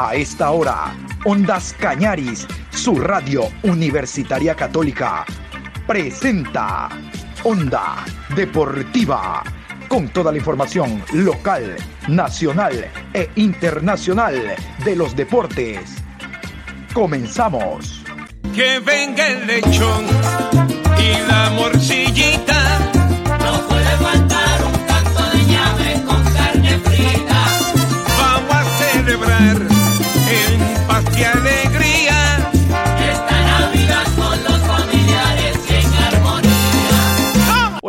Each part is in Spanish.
A esta hora, Ondas Cañaris, su radio universitaria católica, presenta Onda Deportiva, con toda la información local, nacional e internacional de los deportes. Comenzamos. Que venga el lechón y la morcillita.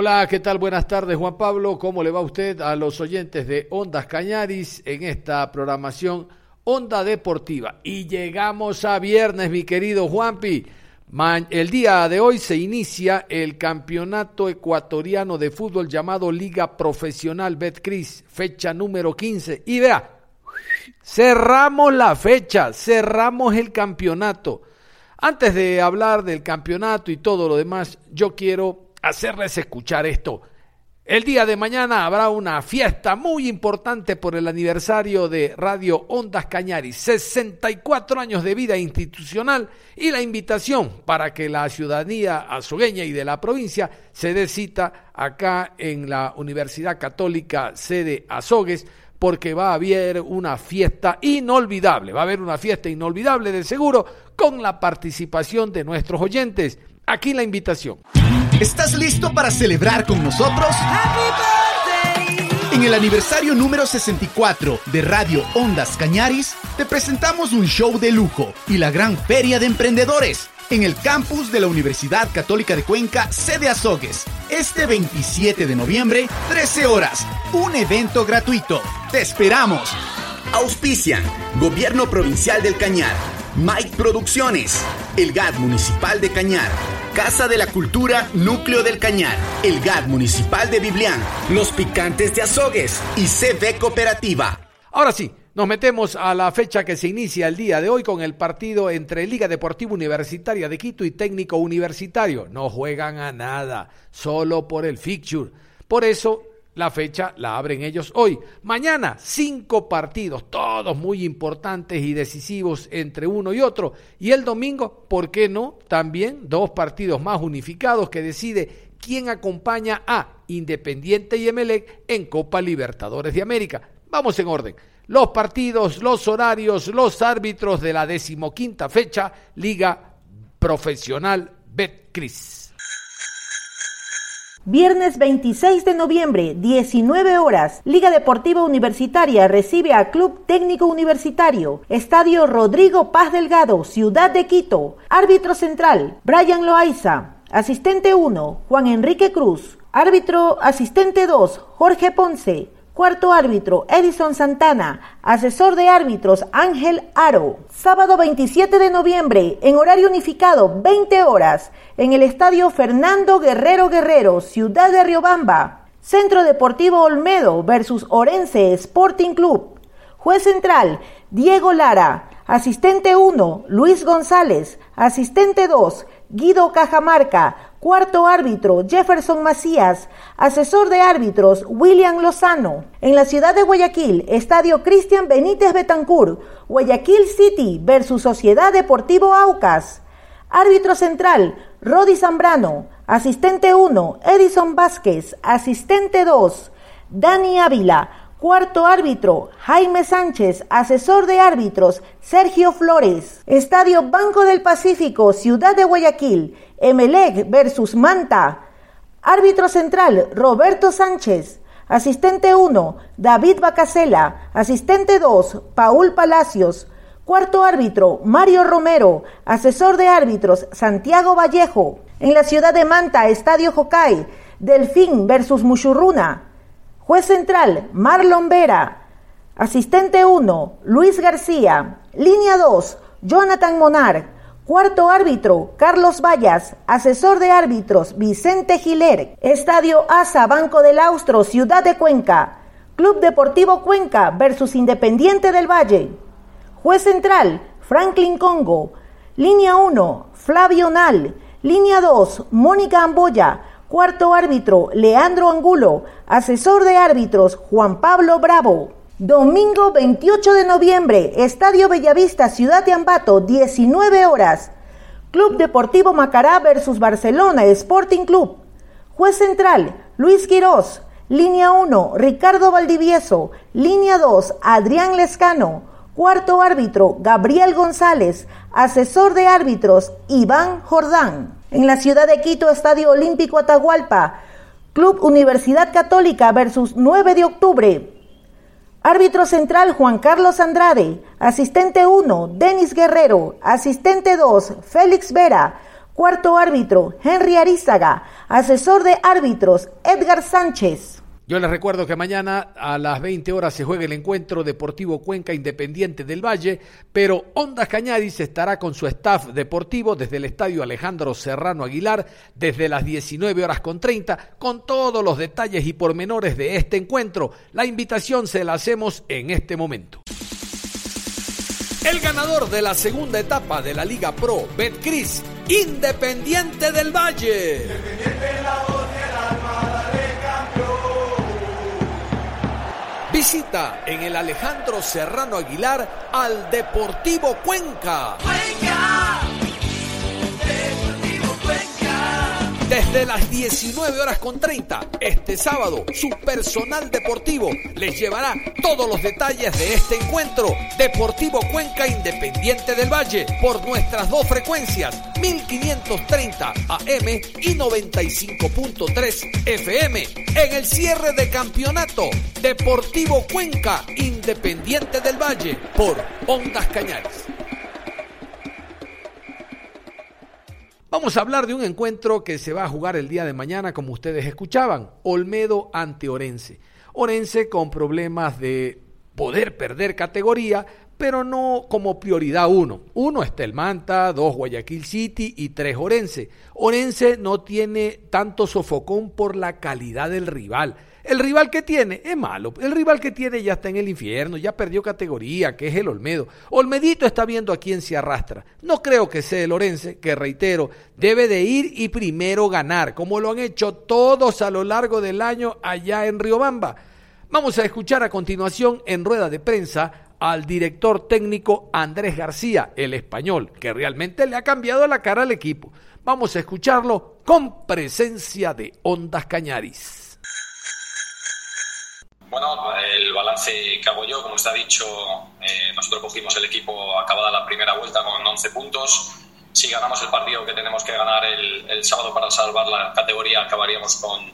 Hola, ¿qué tal? Buenas tardes, Juan Pablo. ¿Cómo le va usted a los oyentes de Ondas Cañaris en esta programación Onda Deportiva? Y llegamos a viernes, mi querido Juanpi. El día de hoy se inicia el campeonato ecuatoriano de fútbol llamado Liga Profesional Betcris, fecha número 15. Y vea, cerramos la fecha, cerramos el campeonato. Antes de hablar del campeonato y todo lo demás, yo quiero hacerles escuchar esto. El día de mañana habrá una fiesta muy importante por el aniversario de Radio Ondas Cañaris, 64 años de vida institucional y la invitación para que la ciudadanía azogueña y de la provincia se dé cita acá en la Universidad Católica sede Azogues porque va a haber una fiesta inolvidable, va a haber una fiesta inolvidable de seguro con la participación de nuestros oyentes. Aquí la invitación. ¿Estás listo para celebrar con nosotros? En el aniversario número 64 de Radio Ondas Cañaris, te presentamos un show de lujo y la gran feria de emprendedores en el campus de la Universidad Católica de Cuenca, sede Azogues. Este 27 de noviembre, 13 horas, un evento gratuito. ¡Te esperamos! Auspician Gobierno Provincial del Cañar, Mike Producciones, el GAD Municipal de Cañar, Casa de la Cultura Núcleo del Cañar, el GAD Municipal de Biblián, Los Picantes de Azogues y CB Cooperativa. Ahora sí, nos metemos a la fecha que se inicia el día de hoy con el partido entre Liga Deportiva Universitaria de Quito y Técnico Universitario. No juegan a nada, solo por el fixture. Por eso la fecha la abren ellos hoy. Mañana, cinco partidos, todos muy importantes y decisivos entre uno y otro. Y el domingo, ¿por qué no? También dos partidos más unificados que decide quién acompaña a Independiente y Emelec en Copa Libertadores de América. Vamos en orden. Los partidos, los horarios, los árbitros de la decimoquinta fecha, Liga Profesional Betcris. Viernes 26 de noviembre, 19 horas, Liga Deportiva Universitaria recibe a Club Técnico Universitario, Estadio Rodrigo Paz Delgado, Ciudad de Quito. Árbitro central, Brian Loaiza. Asistente 1, Juan Enrique Cruz. Árbitro asistente 2, Jorge Ponce. Cuarto árbitro, Edison Santana. Asesor de árbitros, Ángel Aro. Sábado 27 de noviembre, en horario unificado, 20 horas, en el estadio Fernando Guerrero Guerrero, Ciudad de Riobamba. Centro Deportivo Olmedo versus Orense Sporting Club. Juez central, Diego Lara. Asistente 1, Luis González. Asistente 2, Guido Cajamarca. Cuarto árbitro, Jefferson Macías. Asesor de árbitros, William Lozano. En la ciudad de Guayaquil, Estadio Cristian Benítez Betancur. Guayaquil City versus Sociedad Deportivo Aucas. Árbitro central, Rodi Zambrano. Asistente 1, Edison Vázquez. Asistente 2, Dani Ávila. Cuarto árbitro, Jaime Sánchez. Asesor de árbitros, Sergio Flores. Estadio Banco del Pacífico, Ciudad de Guayaquil. Emelec versus Manta. Árbitro central, Roberto Sánchez. Asistente 1, David Bacasela. Asistente 2, Paul Palacios. Cuarto árbitro, Mario Romero. Asesor de árbitros, Santiago Vallejo. En la ciudad de Manta, Estadio Jocay. Delfín versus Muchurruna. Juez central, Marlon Vera. Asistente 1, Luis García. Línea 2, Jonathan Monar. Cuarto árbitro, Carlos Vallas. Asesor de árbitros, Vicente Giler. Estadio ASA, Banco del Austro, Ciudad de Cuenca. Club Deportivo Cuenca versus Independiente del Valle. Juez central, Franklin Congo. Línea 1, Flavio Nal. Línea 2, Mónica Amboya. Cuarto árbitro, Leandro Angulo. Asesor de árbitros, Juan Pablo Bravo. Domingo 28 de noviembre, Estadio Bellavista, Ciudad de Ambato, 19 horas. Club Deportivo Macará versus Barcelona Sporting Club. Juez central, Luis Quirós. Línea 1, Ricardo Valdivieso. Línea 2, Adrián Lescano. Cuarto árbitro, Gabriel González. Asesor de árbitros, Iván Jordán. En la ciudad de Quito, Estadio Olímpico Atahualpa. Club Universidad Católica versus 9 de octubre. Árbitro central Juan Carlos Andrade. Asistente 1, Denis Guerrero. Asistente 2, Félix Vera. Cuarto árbitro, Henry Arizaga. Asesor de árbitros, Edgar Sánchez. Yo les recuerdo que mañana a las 20 horas se juega el encuentro Deportivo Cuenca Independiente del Valle, pero Ondas Cañadis estará con su staff deportivo desde el Estadio Alejandro Serrano Aguilar desde las 19 horas con 30 con todos los detalles y pormenores de este encuentro. La invitación se la hacemos en este momento. El ganador de la segunda etapa de la Liga Pro, Betcris, Independiente del Valle. Visita en el Alejandro Serrano Aguilar al Deportivo Cuenca. Desde las 19 horas con 30, este sábado, su personal deportivo les llevará todos los detalles de este encuentro. Deportivo Cuenca Independiente del Valle, por nuestras dos frecuencias, 1530 AM y 95.3 FM. En el cierre de campeonato, Deportivo Cuenca Independiente del Valle, por Ondas Cañares. Vamos a hablar de un encuentro que se va a jugar el día de mañana, como ustedes escuchaban, Olmedo ante Orense. Orense con problemas de poder perder categoría, pero no como prioridad uno. Uno está el Manta, dos Guayaquil City y tres Orense. Orense no tiene tanto sofocón por la calidad del rival. El rival que tiene es malo. El rival que tiene ya está en el infierno, ya perdió categoría, que es el Olmedo. Olmedito está viendo a quién se arrastra. No creo que sea el Orense, que reitero, debe de ir y primero ganar, como lo han hecho todos a lo largo del año allá en Riobamba. Vamos a escuchar a continuación en rueda de prensa al director técnico Andrés García, el español, que realmente le ha cambiado la cara al equipo. Vamos a escucharlo con presencia de Ondas Cañaris. Bueno, el balance que hago yo, como está dicho, eh, nosotros cogimos el equipo acabada la primera vuelta con 11 puntos. Si ganamos el partido que tenemos que ganar el, sábado para salvar la categoría, acabaríamos con,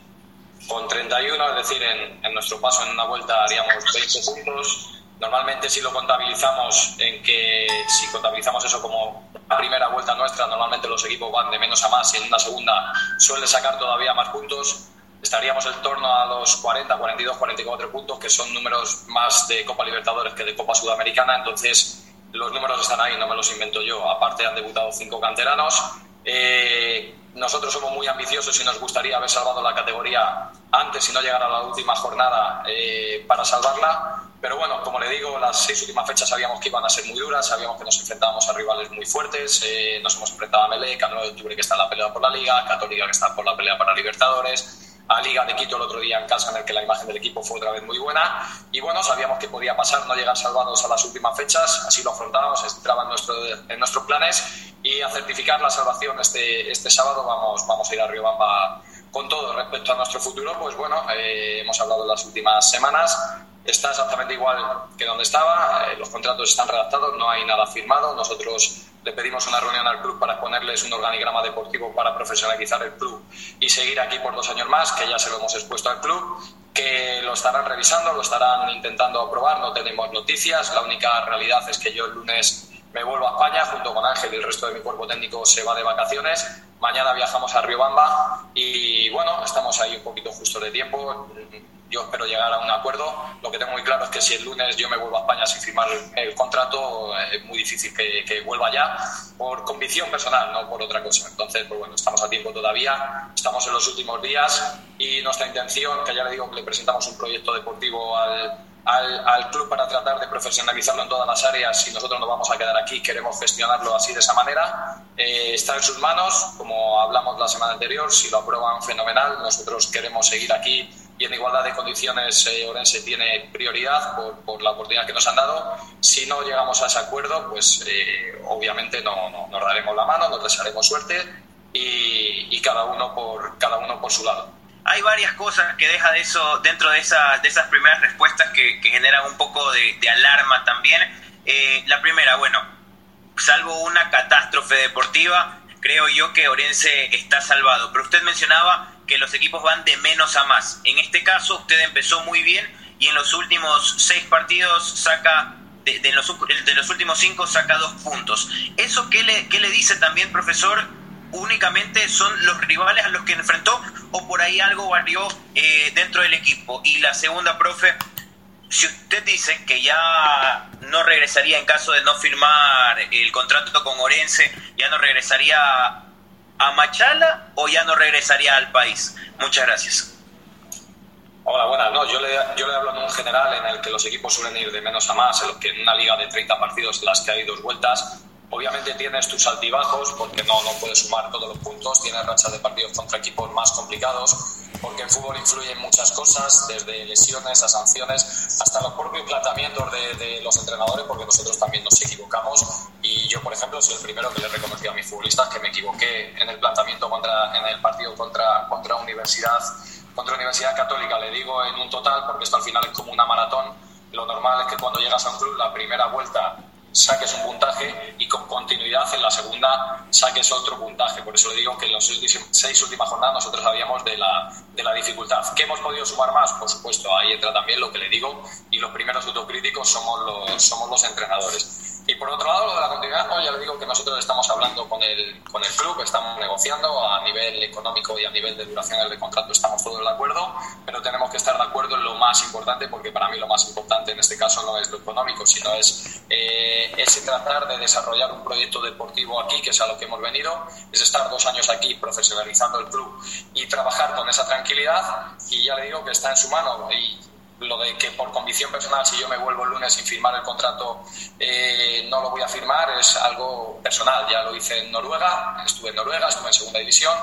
con 31, es decir, en, en, nuestro paso en una vuelta haríamos 20 puntos. Normalmente si lo contabilizamos en que si contabilizamos eso como la primera vuelta nuestra, normalmente los equipos van de menos a más y en una segunda suele sacar todavía más puntos estaríamos en torno a los 40, 42, 44 puntos, que son números más de Copa Libertadores que de Copa Sudamericana. Entonces, los números están ahí, no me los invento yo. Aparte, han debutado cinco canteranos. Eh, nosotros somos muy ambiciosos y nos gustaría haber salvado la categoría antes y no llegar a la última jornada eh, para salvarla. Pero bueno, como le digo, las seis últimas fechas sabíamos que iban a ser muy duras, sabíamos que nos enfrentábamos a rivales muy fuertes. Eh, nos hemos enfrentado a Melec, a 9 de octubre que está en la pelea por la Liga, Católica que está por la pelea para Libertadores a Liga de Quito el otro día en casa, en el que la imagen del equipo fue otra vez muy buena. Y bueno, sabíamos que podía pasar, no llegar salvados a las últimas fechas, así lo afrontábamos, entraba en, en nuestros planes. Y a certificar la salvación este, este sábado vamos, vamos a ir a Riobamba con todo. Respecto a nuestro futuro, pues bueno, eh, hemos hablado en las últimas semanas. Está exactamente igual que donde estaba, eh, los contratos están redactados, no hay nada firmado. Nosotros le pedimos una reunión al club para ponerles un organigrama deportivo para profesionalizar el club y seguir aquí por dos años más, que ya se lo hemos expuesto al club, que lo estarán revisando, lo estarán intentando aprobar, no tenemos noticias, la única realidad es que yo el lunes me vuelvo a España junto con Ángel y el resto de mi cuerpo técnico se va de vacaciones. Mañana viajamos a Riobamba y bueno, estamos ahí un poquito justo de tiempo yo espero llegar a un acuerdo. Lo que tengo muy claro es que si el lunes yo me vuelvo a España sin firmar el, contrato, es muy difícil que, vuelva ya por convicción personal, no por otra cosa. Entonces, pues bueno, estamos a tiempo todavía, estamos en los últimos días y nuestra intención, que ya le digo que le presentamos un proyecto deportivo al, al, club para tratar de profesionalizarlo en todas las áreas y nosotros nos vamos a quedar aquí, queremos gestionarlo así de esa manera. Eh, está en sus manos, como hablamos la semana anterior, si lo aprueban fenomenal, nosotros queremos seguir aquí y en igualdad de condiciones eh, Orense tiene prioridad por, por, la oportunidad que nos han dado. Si no llegamos a ese acuerdo, pues eh, obviamente no, no, nos daremos la mano, nos desearemos suerte y, y, cada, uno por, cada uno por su lado. Hay varias cosas que deja de eso dentro de, esa, de esas primeras respuestas que, que generan un poco de, de alarma también. Eh, la primera, bueno, salvo una catástrofe deportiva, creo yo que Orense está salvado. Pero usted mencionaba que los equipos van de menos a más. En este caso, usted empezó muy bien y en los últimos seis partidos saca, de, los, de los, últimos cinco saca dos puntos. ¿Eso qué le, qué le dice también, profesor? ¿Únicamente son los rivales a los que enfrentó o por ahí algo varió eh, dentro del equipo? Y la segunda, profe, si usted dice que ya no regresaría en caso de no firmar el contrato con Orense, ya no regresaría a Machala o ya no regresaría al país? Muchas gracias. Hola, buenas. No, yo le, yo le hablo en un general en el que los equipos suelen ir de menos a más, en los que en una liga de 30 partidos en las que hay dos vueltas, obviamente tienes tus altibajos porque no, no puedes sumar todos los puntos, tienes rachas de partidos contra equipos más complicados, porque en fútbol influyen muchas cosas, desde lesiones a sanciones, hasta los propios planteamientos de, los entrenadores, porque nosotros también nos equivocamos. Y yo, por ejemplo, soy el primero que le reconocí a mis futbolistas que me equivoqué en el planteamiento contra, en el partido contra, contra Universidad, contra Universidad Católica. Le digo en un total, porque esto al final es como una maratón. Lo normal es que cuando llegas a un club, la primera vuelta saques un puntaje y con continuidad en la segunda saques otro puntaje. Por eso le digo que en las seis últimas jornadas nosotros sabíamos de la, de la dificultad. ¿Qué hemos podido sumar más? Por supuesto, ahí entra también lo que le digo y los primeros autocríticos somos los, somos los entrenadores. Y por otro lado, lo de la continuidad, no, ya le digo que nosotros estamos hablando con el, con el club, estamos negociando a nivel económico y a nivel de duración del contrato, estamos todos de acuerdo, pero tenemos que estar de acuerdo en lo más importante, porque para mí lo más importante en este caso no es lo económico, sino es eh, ese tratar de desarrollar un proyecto deportivo aquí, que es a lo que hemos venido, es estar dos años aquí profesionalizando el club y trabajar con esa tranquilidad, y ya le digo que está en su mano. Y, lo de que por convicción personal, si yo me vuelvo el lunes sin firmar el contrato, eh, no lo voy a firmar, es algo personal. Ya lo hice en Noruega, estuve en Noruega, estuve en segunda división,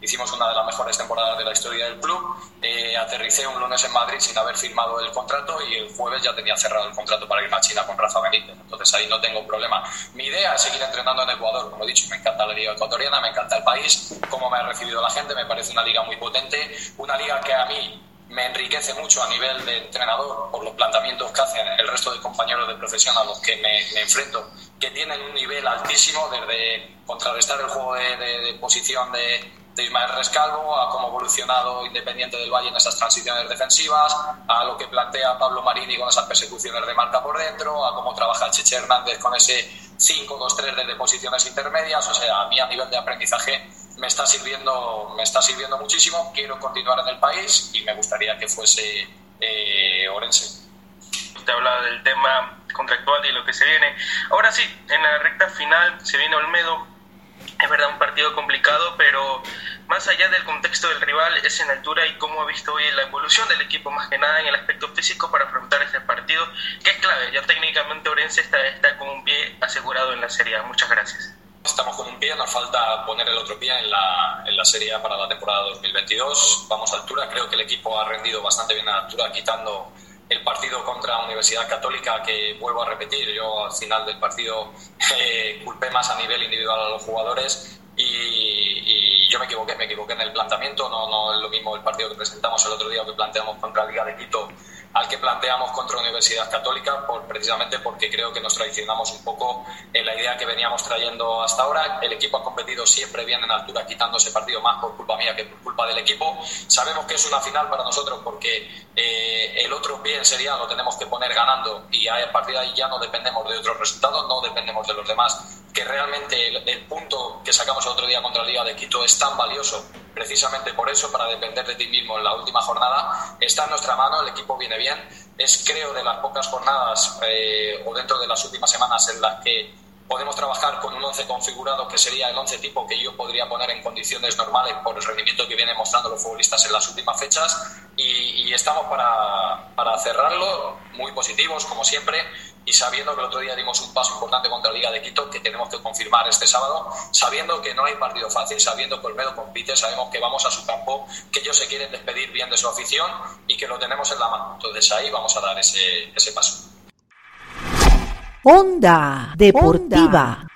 hicimos una de las mejores temporadas de la historia del club. Eh, aterricé un lunes en Madrid sin haber firmado el contrato y el jueves ya tenía cerrado el contrato para irme a China con Rafa Benítez. Entonces ahí no tengo problema. Mi idea es seguir entrenando en Ecuador, como he dicho, me encanta la liga ecuatoriana, me encanta el país, cómo me ha recibido la gente, me parece una liga muy potente, una liga que a mí me enriquece mucho a nivel de entrenador por los planteamientos que hacen el resto de compañeros de profesión a los que me, enfrento, que tienen un nivel altísimo desde contrarrestar el juego de posición de, de Ismael Rescalvo, a cómo ha evolucionado Independiente del Valle en esas transiciones defensivas, a lo que plantea Pablo Marini con esas persecuciones de marca por dentro, a cómo trabaja Cheche Hernández con ese 5-2-3 desde posiciones intermedias, o sea, a mí a nivel de aprendizaje me está sirviendo, me está sirviendo muchísimo, quiero continuar en el país y me gustaría que fuese eh, Orense. Usted habla del tema contractual y lo que se viene. Ahora sí, en la recta final se viene Olmedo. Es verdad, un partido complicado, pero más allá del contexto del rival, es en altura y cómo ha visto hoy la evolución del equipo, más que nada en el aspecto físico para afrontar este partido, que es clave. Ya técnicamente Orense está, está con un pie asegurado en la Serie A. Muchas gracias. Estamos con un pie, nos falta poner el otro pie en la, en la serie para la temporada 2022. Vamos a altura, creo que el equipo ha rendido bastante bien a altura, quitando el partido contra Universidad Católica, que vuelvo a repetir, yo al final del partido eh, culpé más a nivel individual a los jugadores y, yo me equivoqué, me equivoqué en el planteamiento, no, no es lo mismo el partido que presentamos el otro día que planteamos contra Liga de Quito al que planteamos contra Universidad Católica, por, precisamente porque creo que nos traicionamos un poco en la idea que veníamos trayendo hasta ahora. El equipo ha competido siempre bien en altura, quitando ese partido más por culpa mía que por culpa del equipo. Sabemos que es una final para nosotros porque eh, el otro pie en Serie A lo tenemos que poner ganando y a partir de ahí ya no dependemos de otros resultados, no dependemos de los demás. Que realmente el, punto que sacamos el otro día contra la Liga de Quito es tan valioso precisamente por eso, para depender de ti mismo en la última jornada, está en nuestra mano, el equipo viene bien. Es, creo, de las pocas jornadas eh, o dentro de las últimas semanas en las que podemos trabajar con un 11 configurado que sería el 11 tipo que yo podría poner en condiciones normales por el rendimiento que vienen mostrando los futbolistas en las últimas fechas y, y estamos para, para, cerrarlo muy positivos como siempre y sabiendo que el otro día dimos un paso importante contra la Liga de Quito que tenemos que confirmar este sábado, sabiendo que no hay partido fácil, sabiendo que Olmedo compite, sabemos que vamos a su campo, que ellos se quieren despedir bien de su afición y que lo tenemos en la mano. Entonces ahí vamos a dar ese, ese paso. Onda Deportiva.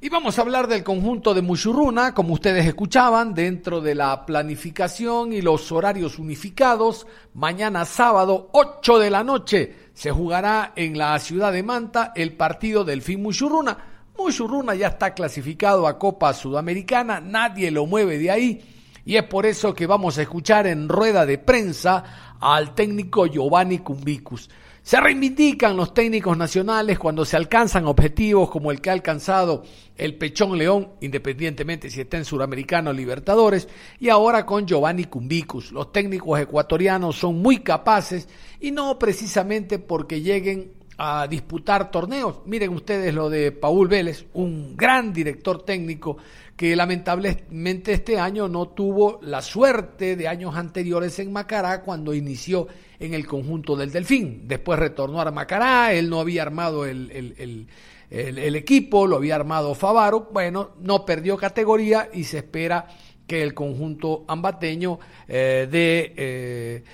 Y vamos a hablar del conjunto de Mushuruna, como ustedes escuchaban, dentro de la planificación y los horarios unificados. Mañana sábado, 8 de la noche, se jugará en la ciudad de Manta el partido del FIN Mushuruna. Mushuruna ya está clasificado a Copa Sudamericana, nadie lo mueve de ahí. Y es por eso que vamos a escuchar en rueda de prensa al técnico Giovanni Cumbicus. Se reivindican los técnicos nacionales cuando se alcanzan objetivos como el que ha alcanzado el Pechón León, independientemente si está en Suramericano o Libertadores, y ahora con Giovanni Cumbicus. Los técnicos ecuatorianos son muy capaces y no precisamente porque lleguen a disputar torneos. Miren ustedes lo de Paul Vélez, un gran director técnico que lamentablemente este año no tuvo la suerte de años anteriores en Macará cuando inició en el conjunto del Delfín. Después retornó a Macará, él no había armado el, equipo, lo había armado Favaro, bueno, no perdió categoría y se espera que el conjunto ambateño eh, de, eh,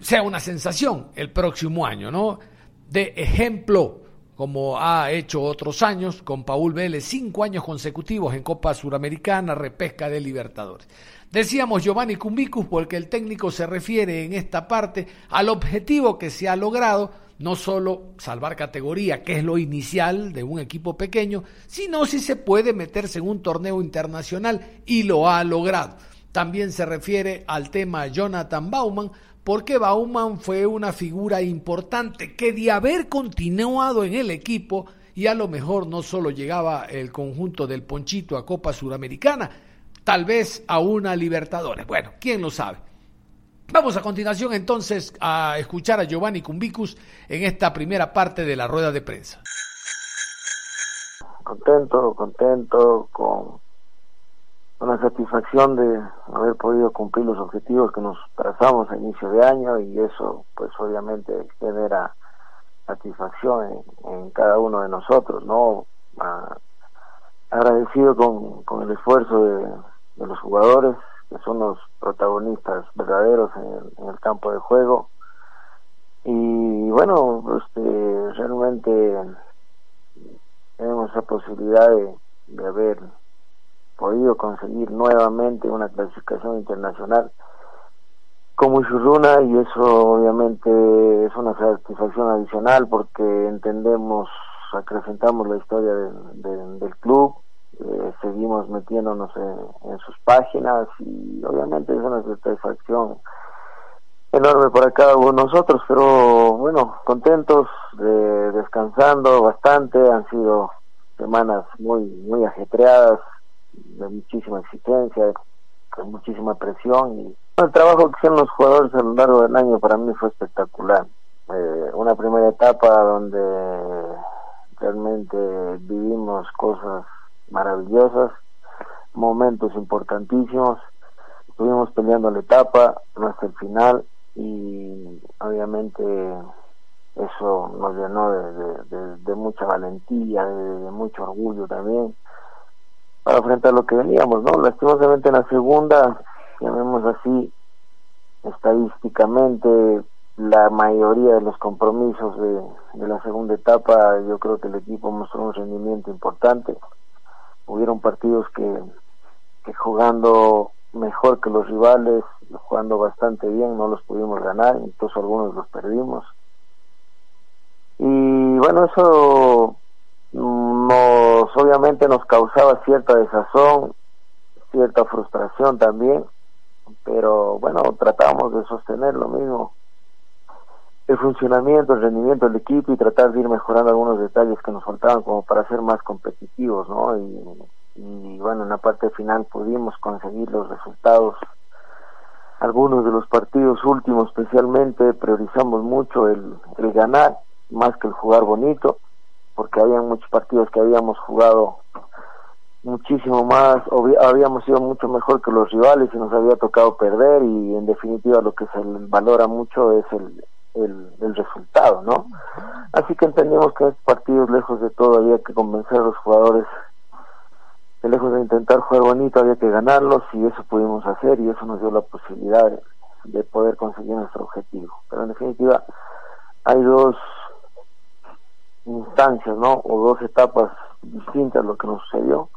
sea una sensación el próximo año, ¿no? De ejemplo como ha hecho otros años, con Paul Vélez, cinco años consecutivos en Copa Suramericana, repesca de Libertadores. Decíamos Giovanni Cumbicus porque el técnico se refiere en esta parte al objetivo que se ha logrado, no solo salvar categoría, que es lo inicial de un equipo pequeño, sino si se puede meterse en un torneo internacional y lo ha logrado. También se refiere al tema Jonathan Bauman, porque Bauman fue una figura importante que de haber continuado en el equipo y a lo mejor no solo llegaba el conjunto del Ponchito a Copa Suramericana, tal vez a una Libertadores. Bueno, quién lo sabe. Vamos a continuación entonces a escuchar a Giovanni Cumbicus en esta primera parte de la rueda de prensa. Contento, contento con una satisfacción de haber podido cumplir los objetivos que nos trazamos a inicio de año y eso pues obviamente genera satisfacción en, cada uno de nosotros, ¿no? Ah, agradecido con, con el esfuerzo de, los jugadores, que son los protagonistas verdaderos en el, campo de juego. Y bueno, este, realmente tenemos la posibilidad de, de haber podido conseguir nuevamente una clasificación internacional como Churruna y eso obviamente es una satisfacción adicional porque entendemos, acrecentamos la historia del club, eh, seguimos metiéndonos en, sus páginas y obviamente es una satisfacción enorme para cada uno de nosotros, pero bueno, contentos, descansando bastante, han sido semanas muy muy ajetreadas, de muchísima exigencia, con muchísima presión y el trabajo que hicieron los jugadores a lo largo del año para mí fue espectacular. Eh, una primera etapa donde realmente vivimos cosas maravillosas, momentos importantísimos, estuvimos peleando la etapa hasta el final y obviamente eso nos llenó de, mucha valentía, de, mucho orgullo también para enfrentar lo que veníamos, ¿no? Lastimosamente en la segunda, llamemos así, estadísticamente la mayoría de los compromisos de, la segunda etapa, yo creo que el equipo mostró un rendimiento importante. Hubieron partidos que, que jugando mejor que los rivales, jugando bastante bien, no los pudimos ganar, incluso algunos los perdimos. Y bueno, eso nos obviamente nos causaba cierta desazón, cierta frustración también, pero bueno, tratamos de sostener lo mismo, el funcionamiento, el rendimiento del equipo y tratar de ir mejorando algunos detalles que nos faltaban como para ser más competitivos, ¿no? Y, y bueno, en la parte final pudimos conseguir los resultados. Algunos de los partidos últimos especialmente priorizamos mucho el, el ganar más que el jugar bonito porque habían muchos partidos que habíamos jugado muchísimo más, habíamos sido mucho mejor que los rivales y nos había tocado perder y en definitiva lo que se valora mucho es el, el, resultado, ¿no? Así que entendimos que en estos partidos, lejos de todo, había que convencer a los jugadores que lejos de intentar jugar bonito, había que ganarlos y eso pudimos hacer y eso nos dio la posibilidad de poder conseguir nuestro objetivo. Pero en definitiva, hay dos instancias, ¿no? O dos etapas distintas lo que nos sucedió.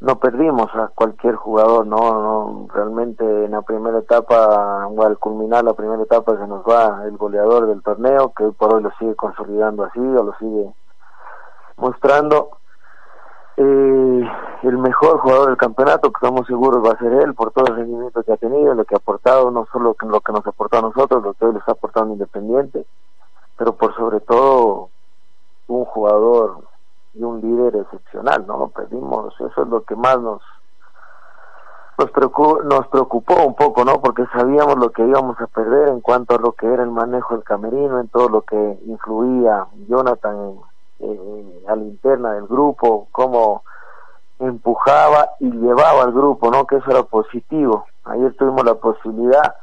No perdimos a cualquier jugador, ¿no? no realmente en la primera etapa, o al culminar la primera etapa, se nos va el goleador del torneo, que hoy por hoy lo sigue consolidando así, o lo sigue mostrando. Eh, el mejor jugador del campeonato, que estamos seguros va a ser él, por todo el rendimiento que ha tenido, lo que ha aportado, no solo lo que nos ha aportado a nosotros, lo que hoy les ha aportado en Independiente, pero por sobre todo un jugador y un líder excepcional, ¿no? Pedimos, eso es lo que más nos nos preocupó, nos preocupó un poco, ¿no? Porque sabíamos lo que íbamos a perder en cuanto a lo que era el manejo del camerino, en todo lo que influía Jonathan eh, a la interna del grupo, cómo empujaba y llevaba al grupo, ¿no? Que eso era positivo. Ayer tuvimos la posibilidad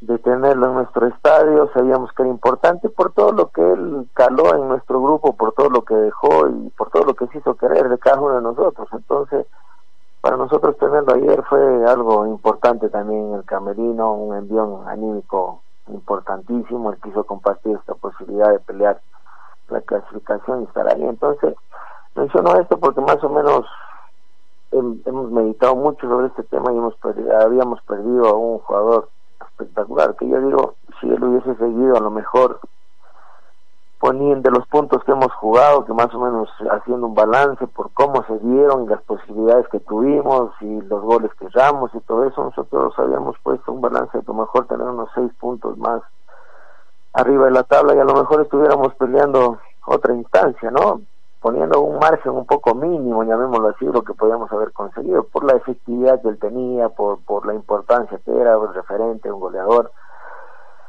de tenerlo en nuestro estadio, sabíamos que era importante por todo lo que él caló en nuestro grupo, por todo lo que dejó y por todo lo que se hizo querer de cada uno de nosotros. Entonces, para nosotros tenerlo ayer fue algo importante también el camerino, un envión anímico importantísimo, él quiso compartir esta posibilidad de pelear la clasificación y estar ahí. Entonces, menciono esto porque más o menos hemos meditado mucho sobre este tema y hemos habíamos perdido a un jugador espectacular, que yo digo, si él hubiese seguido a lo mejor poniendo los puntos que hemos jugado, que más o menos haciendo un balance por cómo se dieron y las posibilidades que tuvimos y los goles que damos y todo eso, nosotros habíamos puesto un balance de a lo mejor tener unos seis puntos más arriba de la tabla y a lo mejor estuviéramos peleando otra instancia, ¿no? Poniendo un margen un poco mínimo, llamémoslo así, lo que podíamos haber conseguido, por la efectividad que él tenía, por, por la importancia que era, el referente, un goleador.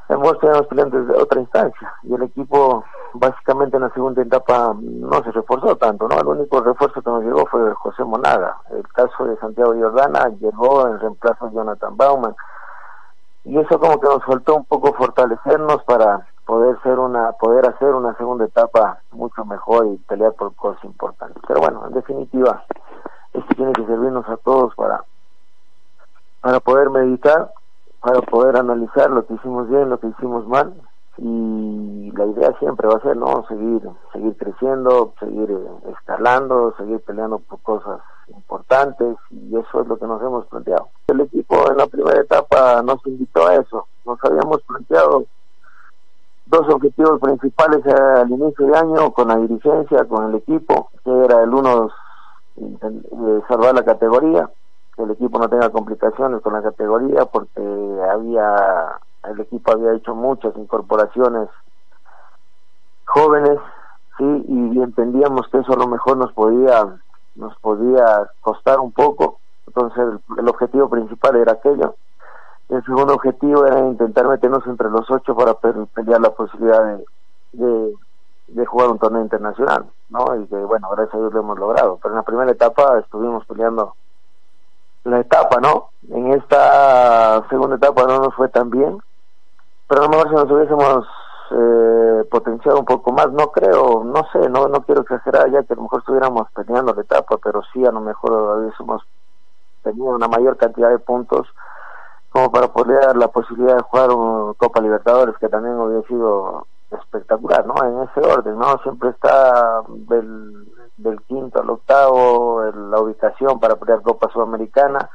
Hemos peleando desde otra instancia y el equipo básicamente en la segunda etapa no se reforzó tanto, ¿no? El único refuerzo que nos llegó fue José Monaga. El caso de Santiago Jordana llegó en reemplazo de Jonathan Bauman y eso como que nos faltó un poco fortalecernos para poder ser una poder hacer una segunda etapa mucho mejor y pelear por cosas importantes. Pero bueno en definitiva esto tiene que servirnos a todos para para poder meditar para poder analizar lo que hicimos bien lo que hicimos mal. Y la idea siempre va a ser no seguir seguir creciendo seguir eh, escalando seguir peleando por cosas importantes. Y eso es lo que nos hemos planteado. El equipo en la primera etapa nos invitó a eso. Nos habíamos planteado dos objetivos principales al inicio de año con la dirigencia, con el equipo, que era el uno salvar la categoría, que el equipo no tenga complicaciones con la categoría porque había el equipo había hecho muchas incorporaciones jóvenes, sí, y entendíamos que eso a lo mejor nos podía nos podía costar un poco, entonces el objetivo principal era aquello el segundo objetivo era intentar meternos entre los ocho para pelear la posibilidad de, de, jugar un torneo internacional, ¿no? Y que, bueno, gracias a Dios lo hemos logrado. Pero en la primera etapa estuvimos peleando la etapa, ¿no? En esta segunda etapa no nos fue tan bien, pero a lo mejor si nos hubiésemos eh, potenciado un poco más, no creo, no sé, no no quiero exagerar ya que a lo mejor estuviéramos peleando la etapa, pero sí a lo mejor hubiésemos tenido una mayor cantidad de puntos como para poder dar la posibilidad de jugar un Copa Libertadores que también hubiera sido espectacular, ¿no? En ese orden, ¿no? Siempre está del, del quinto al octavo la ubicación para pelear Copa Sudamericana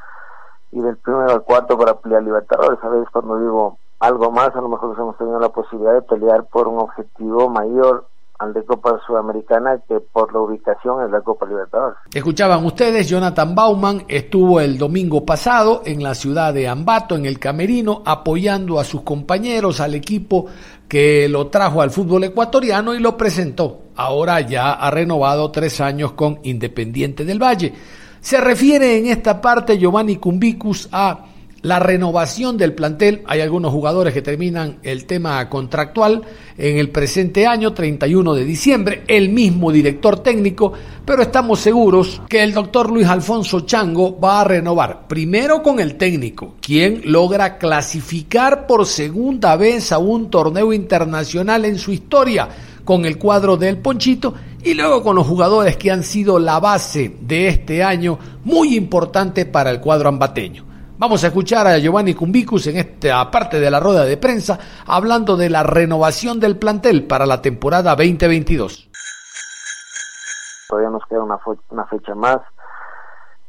y del primero al cuarto para pelear Libertadores. A veces cuando digo algo más, a lo mejor hemos tenido la posibilidad de pelear por un objetivo mayor al de Copa Sudamericana que por la ubicación en la Copa Libertadores. Escuchaban ustedes, Jonathan Bauman estuvo el domingo pasado en la ciudad de Ambato, en el Camerino, apoyando a sus compañeros, al equipo que lo trajo al fútbol ecuatoriano y lo presentó. Ahora ya ha renovado tres años con Independiente del Valle. Se refiere en esta parte Giovanni Cumbicus a la renovación del plantel. Hay algunos jugadores que terminan el tema contractual en el presente año, 31 de diciembre, el mismo director técnico, pero estamos seguros que el doctor Luis Alfonso Chango va a renovar primero con el técnico, quien logra clasificar por segunda vez a un torneo internacional en su historia con el cuadro del Ponchito y luego con los jugadores que han sido la base de este año muy importante para el cuadro ambateño. Vamos a escuchar a Giovanni Cumbicus en esta parte de la rueda de prensa hablando de la renovación del plantel para la temporada 2022. Todavía nos queda una, una fecha más.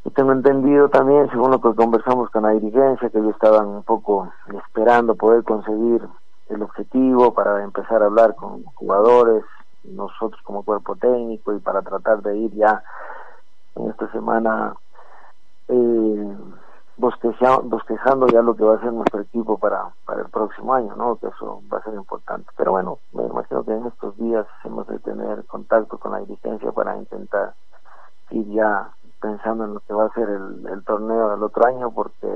Y tengo entendido también, según lo que conversamos con la dirigencia, que ellos estaban un poco esperando poder conseguir el objetivo para empezar a hablar con jugadores, nosotros como cuerpo técnico y para tratar de ir ya en esta semana eh, bosquejando ya lo que va a ser nuestro equipo para, para el próximo año, ¿no? Que eso va a ser importante. Pero bueno, me imagino que en estos días hemos de tener contacto con la dirigencia para intentar ir ya pensando en lo que va a ser el, el torneo del otro año porque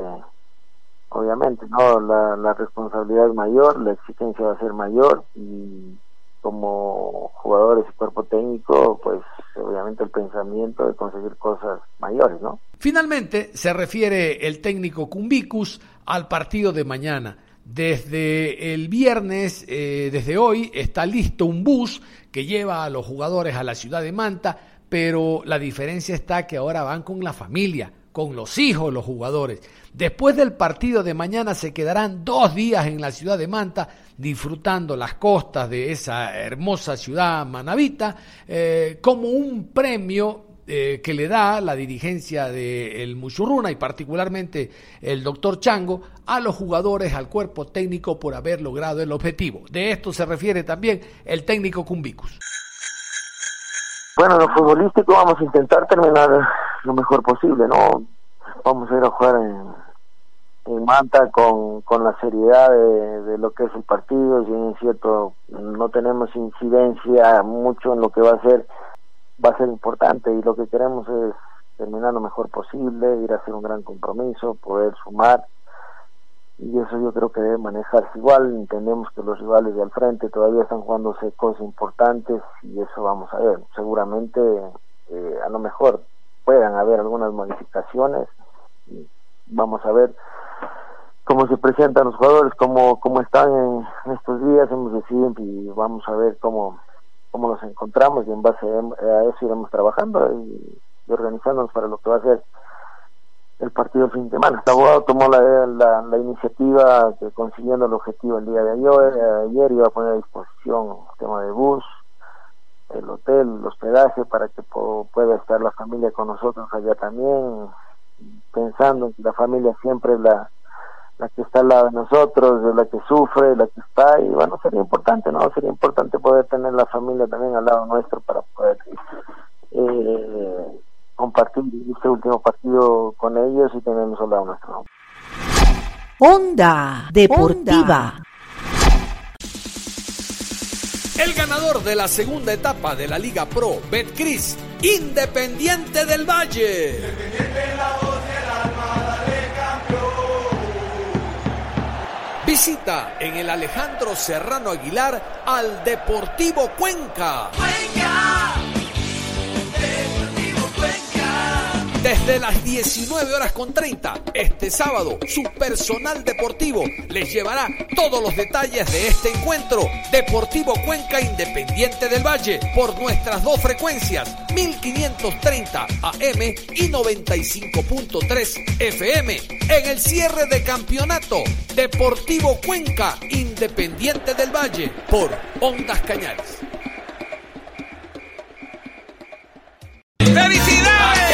obviamente no la, la responsabilidad es mayor la exigencia va a ser mayor y como jugadores y cuerpo técnico pues obviamente el pensamiento de conseguir cosas mayores no finalmente se refiere el técnico Cumbicus al partido de mañana desde el viernes, eh, desde hoy, está listo un bus que lleva a los jugadores a la ciudad de Manta, pero la diferencia está que ahora van con la familia, con los hijos los jugadores. Después del partido de mañana se quedarán dos días en la ciudad de Manta disfrutando las costas de esa hermosa ciudad manavita eh, como un premio eh, que le da la dirigencia del Muchurruna y particularmente el doctor Chango a los jugadores, al cuerpo técnico por haber logrado el objetivo. De esto se refiere también el técnico Cumbicus. Bueno, en lo futbolístico vamos a intentar terminar lo mejor posible, ¿no? Vamos a ir a jugar en, en Manta con, con la seriedad de, lo que es el partido, si es cierto, no tenemos incidencia mucho en lo que va a ser, va a ser importante y lo que queremos es terminar lo mejor posible, ir a hacer un gran compromiso, poder sumar y eso yo creo que debe manejarse igual. Entendemos que los rivales de al frente todavía están jugándose cosas importantes y eso vamos a ver. Seguramente eh, a lo mejor puedan haber algunas modificaciones. Vamos a ver cómo se presentan los jugadores, cómo, cómo están en estos días, hemos decidido y vamos a ver cómo, nos encontramos y en base a eso iremos trabajando y organizándonos para lo que va a ser el partido de fin de semana. El abogado tomó la, la, iniciativa que consiguiendo el objetivo el día de ayer, ayer iba a poner a disposición el tema de bus, el hotel, el hospedaje para que pueda estar la familia con nosotros allá también, pensando en que la familia siempre es la, la que está al lado de nosotros, la que sufre, la que está, y bueno, sería importante, ¿no? Sería importante poder tener la familia también al lado nuestro para poder eh, compartir este último partido con ellos y tenemos al lado nuestro. Onda Deportiva. El ganador de la segunda etapa de la Liga Pro, Betcris, Independiente del Valle. En el Alejandro Serrano Aguilar al Deportivo. ¡Cuenca! Desde las 19 horas con 30, este sábado, su personal deportivo les llevará todos los detalles de este encuentro. Deportivo Cuenca Independiente del Valle, por nuestras dos frecuencias, 1530 AM y 95.3 FM. En el cierre de campeonato, Deportivo Cuenca Independiente del Valle, por Ondas Cañares. ¡Felicidades!